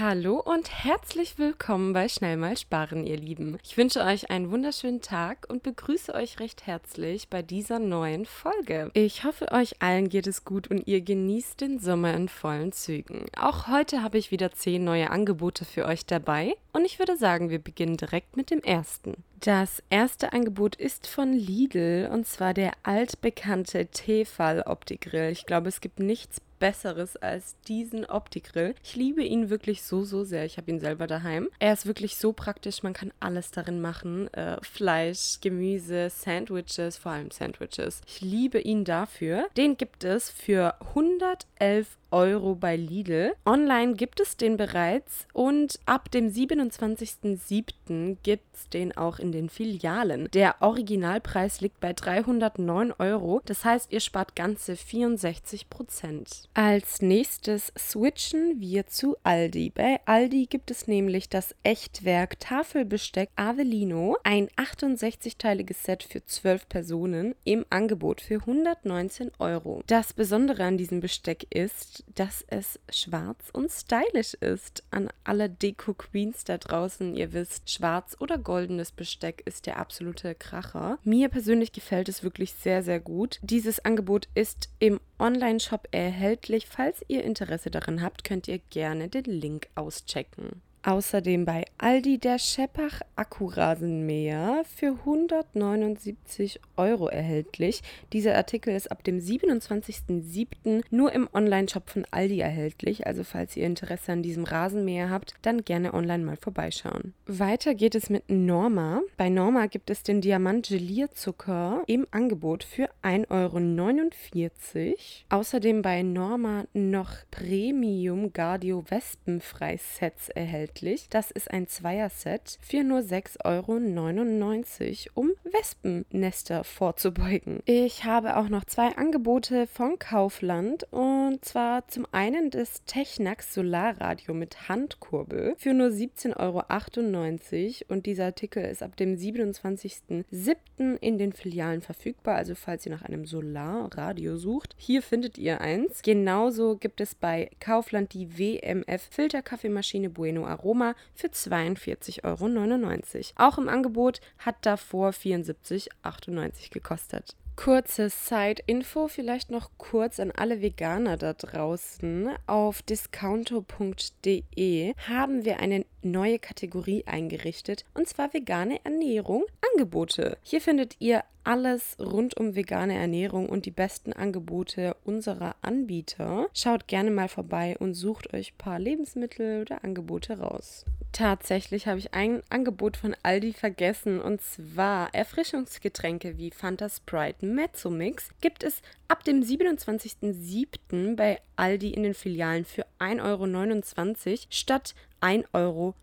Hallo und herzlich willkommen bei Schnell mal sparen, ihr Lieben. Ich wünsche euch einen wunderschönen Tag und begrüße euch recht herzlich bei dieser neuen Folge. Ich hoffe, euch allen geht es gut und ihr genießt den Sommer in vollen Zügen. Auch heute habe ich wieder zehn neue Angebote für euch dabei und ich würde sagen, wir beginnen direkt mit dem ersten. Das erste Angebot ist von Lidl und zwar der altbekannte Tefal Opti-Grill. Ich glaube, es gibt nichts Besseres als diesen Opti-Grill. Ich liebe ihn wirklich so, so sehr. Ich habe ihn selber daheim. Er ist wirklich so praktisch. Man kann alles darin machen. Äh, Fleisch, Gemüse, Sandwiches, vor allem Sandwiches. Ich liebe ihn dafür. Den gibt es für 111 Euro bei Lidl. Online gibt es den bereits und ab dem 27.07. gibt es den auch in den Filialen. Der Originalpreis liegt bei 309 Euro. Das heißt, ihr spart ganze 64 Prozent. Als nächstes switchen wir zu Aldi. Bei Aldi gibt es nämlich das Echtwerk Tafelbesteck Avellino, ein 68-teiliges Set für 12 Personen im Angebot für 119 Euro. Das Besondere an diesem Besteck ist, dass es schwarz und stylisch ist. An alle Deko-Queens da draußen, ihr wisst, schwarz oder goldenes Besteck ist der absolute Kracher. Mir persönlich gefällt es wirklich sehr, sehr gut. Dieses Angebot ist im Online-Shop erhältlich. Falls ihr Interesse daran habt, könnt ihr gerne den Link auschecken. Außerdem bei Aldi der Scheppach Akkurasenmäher für 179 Euro erhältlich. Dieser Artikel ist ab dem 27.07. nur im Online-Shop von Aldi erhältlich. Also falls ihr Interesse an diesem Rasenmäher habt, dann gerne online mal vorbeischauen. Weiter geht es mit Norma. Bei Norma gibt es den Diamant Gelierzucker im Angebot für 1,49 Euro. Außerdem bei Norma noch Premium Gardio Wespenfrei Sets erhältlich erhältlich. Das ist ein Zweierset für nur 6,99 Euro, um Wespennester vorzubeugen. Ich habe auch noch zwei Angebote von Kaufland und zwar zum einen das Technax Solarradio mit Handkurbel für nur 17,98 Euro und dieser Artikel ist ab dem 27.07. in den Filialen verfügbar, also falls ihr nach einem Solarradio sucht, hier findet ihr eins. Genauso gibt es bei Kaufland die WMF Filterkaffeemaschine Bueno Aroma für 42,99 Euro. Auch im Angebot hat davor 74,98 gekostet. Kurze Side-Info, vielleicht noch kurz an alle Veganer da draußen. Auf discounto.de haben wir eine neue Kategorie eingerichtet und zwar vegane Ernährung Angebote. Hier findet ihr alles rund um vegane Ernährung und die besten Angebote unserer Anbieter. Schaut gerne mal vorbei und sucht euch ein paar Lebensmittel oder Angebote raus. Tatsächlich habe ich ein Angebot von Aldi vergessen und zwar Erfrischungsgetränke wie Fanta Sprite Mezzo Mix gibt es ab dem 27.07. bei Aldi in den Filialen für 1,29 Euro statt 1,89 Euro.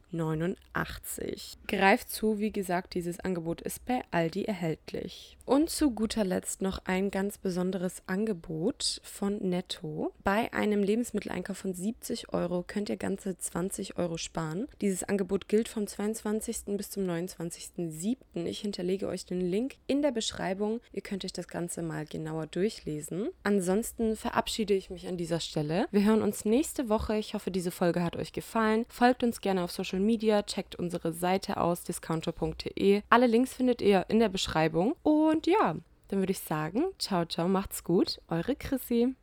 Greift zu, wie gesagt, dieses Angebot ist bei Aldi erhältlich. Und zu guter Letzt noch ein ganz besonderes Angebot von Netto. Bei einem Lebensmitteleinkauf von 70 Euro könnt ihr ganze 20 Euro sparen. Dieses Angebot gilt vom 22. bis zum 29.07. Ich hinterlege euch den Link in der Beschreibung. Ihr könnt euch das Ganze mal genauer durchlesen. Ansonsten verabschiede ich mich an dieser Stelle. Wir hören uns nächste Woche. Ich hoffe, diese Folge hat euch gefallen. Folgt uns gerne auf Social Media, checkt unsere Seite aus, discounter.de. Alle Links findet ihr in der Beschreibung. Und ja, dann würde ich sagen, ciao, ciao, macht's gut, eure Chrissy.